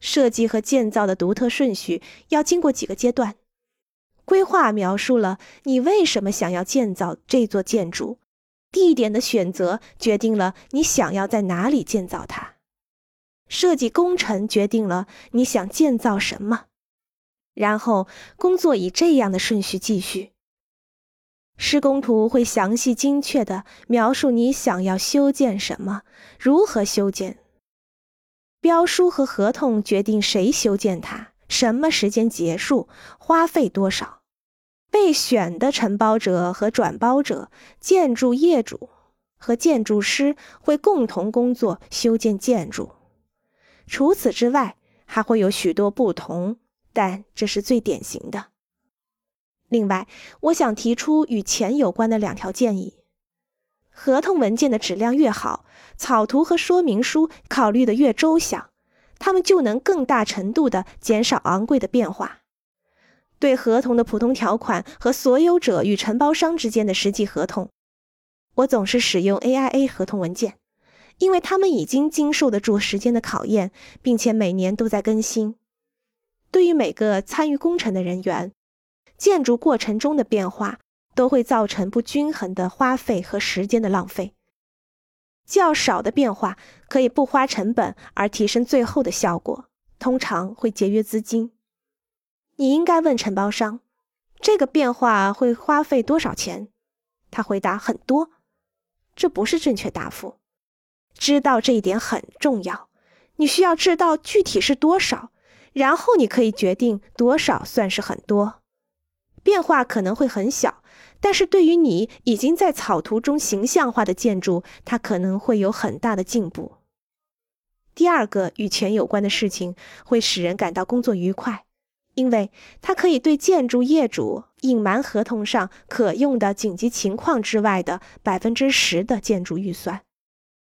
设计和建造的独特顺序要经过几个阶段。规划描述了你为什么想要建造这座建筑，地点的选择决定了你想要在哪里建造它。设计工程决定了你想建造什么，然后工作以这样的顺序继续。施工图会详细精确地描述你想要修建什么，如何修建。标书和合同决定谁修建它，什么时间结束，花费多少。被选的承包者和转包者、建筑业主和建筑师会共同工作修建建筑。除此之外，还会有许多不同，但这是最典型的。另外，我想提出与钱有关的两条建议：合同文件的质量越好，草图和说明书考虑的越周详，他们就能更大程度地减少昂贵的变化。对合同的普通条款和所有者与承包商之间的实际合同，我总是使用 AIA 合同文件，因为他们已经经受得住时间的考验，并且每年都在更新。对于每个参与工程的人员。建筑过程中的变化都会造成不均衡的花费和时间的浪费。较少的变化可以不花成本而提升最后的效果，通常会节约资金。你应该问承包商，这个变化会花费多少钱？他回答很多。这不是正确答复。知道这一点很重要。你需要知道具体是多少，然后你可以决定多少算是很多。变化可能会很小，但是对于你已经在草图中形象化的建筑，它可能会有很大的进步。第二个与钱有关的事情会使人感到工作愉快，因为它可以对建筑业主隐瞒合同上可用的紧急情况之外的百分之十的建筑预算。